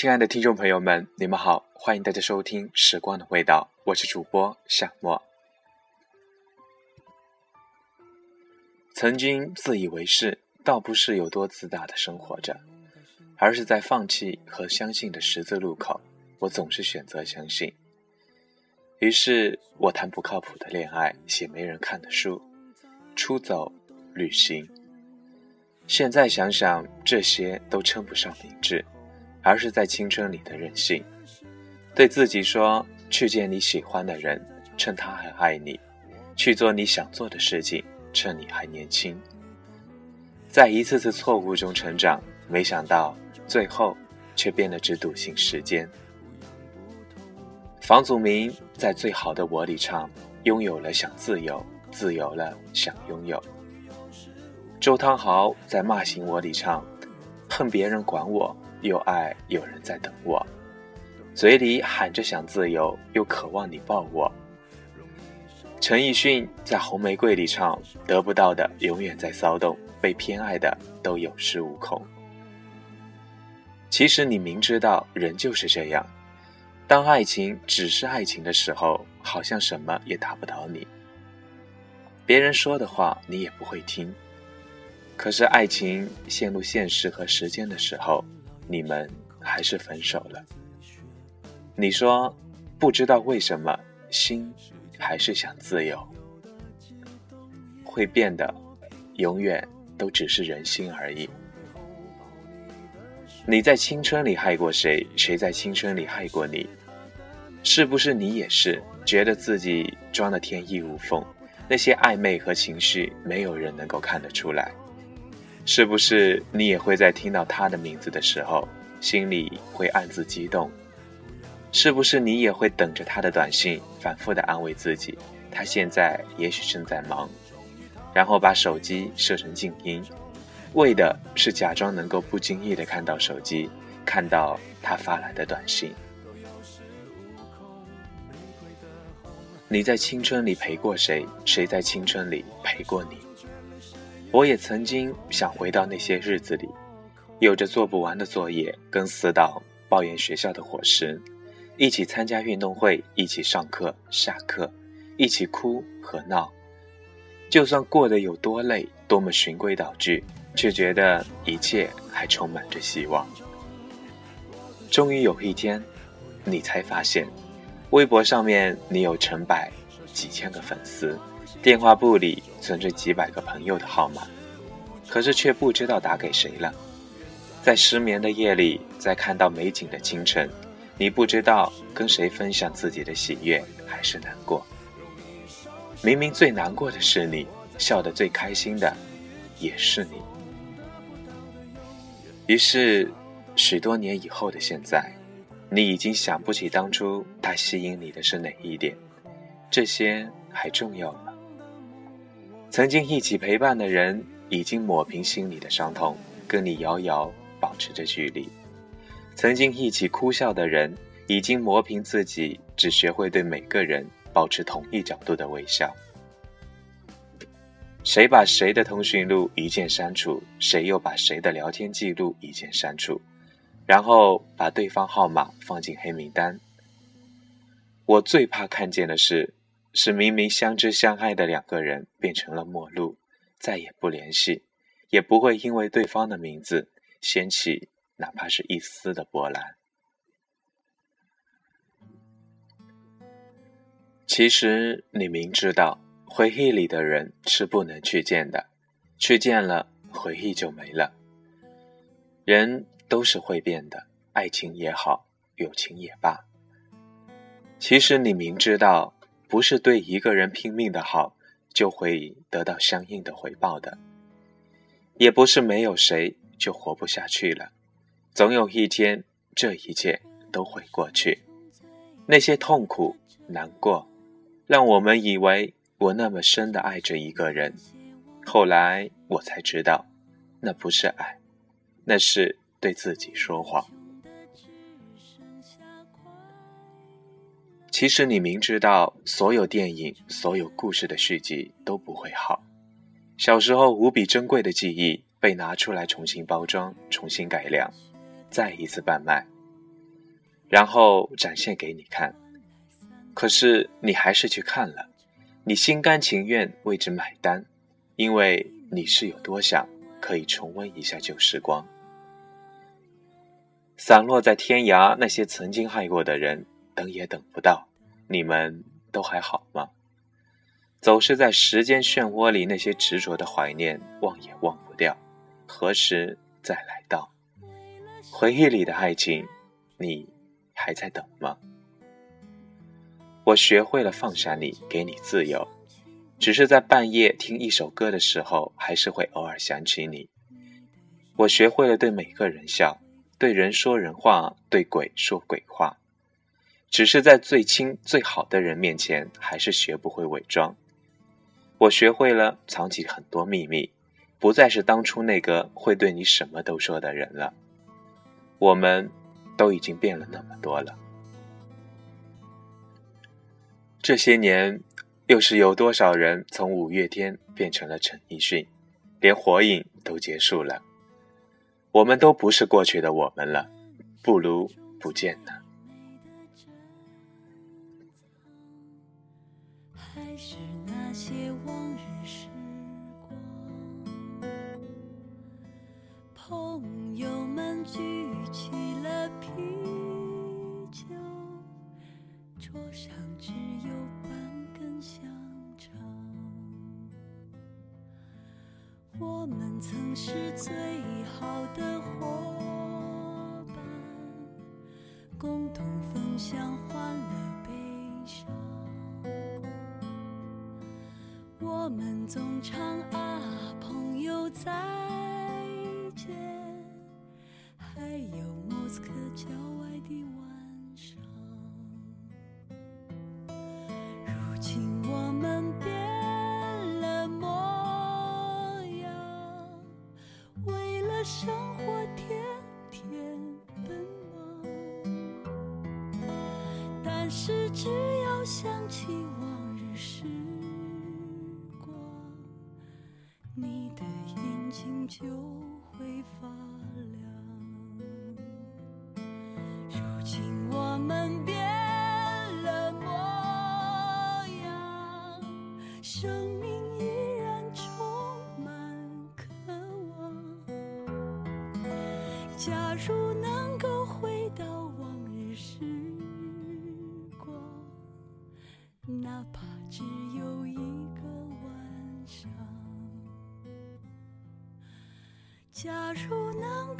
亲爱的听众朋友们，你们好，欢迎大家收听《时光的味道》，我是主播夏沫。曾经自以为是，倒不是有多自大的生活着，而是在放弃和相信的十字路口，我总是选择相信。于是我谈不靠谱的恋爱，写没人看的书，出走旅行。现在想想，这些都称不上明智，而是在青春里的任性。对自己说：去见你喜欢的人，趁他还爱你；去做你想做的事情，趁你还年轻。在一次次错误中成长，没想到最后却变得只笃信时间。房祖名在《最好的我》里唱：“拥有了想自由，自由了想拥有。”周汤豪在《骂醒我》里唱：“恨别人管我，又爱有人在等我，嘴里喊着想自由，又渴望你抱我。”陈奕迅在《红玫瑰》里唱：“得不到的永远在骚动，被偏爱的都有恃无恐。”其实你明知道人就是这样，当爱情只是爱情的时候，好像什么也打不倒你，别人说的话你也不会听。可是，爱情陷入现实和时间的时候，你们还是分手了。你说，不知道为什么，心还是想自由。会变的，永远都只是人心而已。你在青春里害过谁？谁在青春里害过你？是不是你也是觉得自己装的天衣无缝？那些暧昧和情绪，没有人能够看得出来。是不是你也会在听到他的名字的时候，心里会暗自激动？是不是你也会等着他的短信，反复的安慰自己，他现在也许正在忙，然后把手机设成静音，为的是假装能够不经意的看到手机，看到他发来的短信。你在青春里陪过谁？谁在青春里陪过你？我也曾经想回到那些日子里，有着做不完的作业，跟死党抱怨学校的伙食，一起参加运动会，一起上课下课，一起哭和闹。就算过得有多累，多么循规蹈矩，却觉得一切还充满着希望。终于有一天，你才发现，微博上面你有成百、几千个粉丝。电话簿里存着几百个朋友的号码，可是却不知道打给谁了。在失眠的夜里，在看到美景的清晨，你不知道跟谁分享自己的喜悦还是难过。明明最难过的是你，笑得最开心的也是你。于是，许多年以后的现在，你已经想不起当初他吸引你的是哪一点，这些还重要吗？曾经一起陪伴的人，已经抹平心里的伤痛，跟你遥遥保持着距离；曾经一起哭笑的人，已经磨平自己，只学会对每个人保持同一角度的微笑。谁把谁的通讯录一键删除，谁又把谁的聊天记录一键删除，然后把对方号码放进黑名单。我最怕看见的是。是明明相知相爱的两个人变成了陌路，再也不联系，也不会因为对方的名字掀起哪怕是一丝的波澜。其实你明知道，回忆里的人是不能去见的，去见了回忆就没了。人都是会变的，爱情也好，友情也罢。其实你明知道。不是对一个人拼命的好，就会得到相应的回报的；也不是没有谁就活不下去了。总有一天，这一切都会过去。那些痛苦、难过，让我们以为我那么深的爱着一个人，后来我才知道，那不是爱，那是对自己说谎。其实你明知道，所有电影、所有故事的续集都不会好。小时候无比珍贵的记忆被拿出来重新包装、重新改良，再一次贩卖。然后展现给你看。可是你还是去看了，你心甘情愿为之买单，因为你是有多想可以重温一下旧时光。散落在天涯那些曾经爱过的人，等也等不到，你们都还好吗？总是在时间漩涡里那些执着的怀念，忘也忘不掉，何时再来到？回忆里的爱情，你还在等吗？我学会了放下你，给你自由，只是在半夜听一首歌的时候，还是会偶尔想起你。我学会了对每个人笑。对人说人话，对鬼说鬼话，只是在最亲最好的人面前，还是学不会伪装。我学会了藏起很多秘密，不再是当初那个会对你什么都说的人了。我们都已经变了那么多了。这些年，又是有多少人从五月天变成了陈奕迅，连火影都结束了。我们都不是过去的我们了，不如不见呢。那些往日时光，朋友们举起了啤酒，桌上只有半根香肠。我们曾是最好的伙伴，共同分享欢乐悲伤。我们总唱啊，朋友再见，还有莫斯科郊外的晚上。如今我们变了模样，为了生活天天奔忙，但是只要想起就会发亮。如今我们变了模样，生命依然充满渴望。假如能够回到往日时光，哪怕只有假如能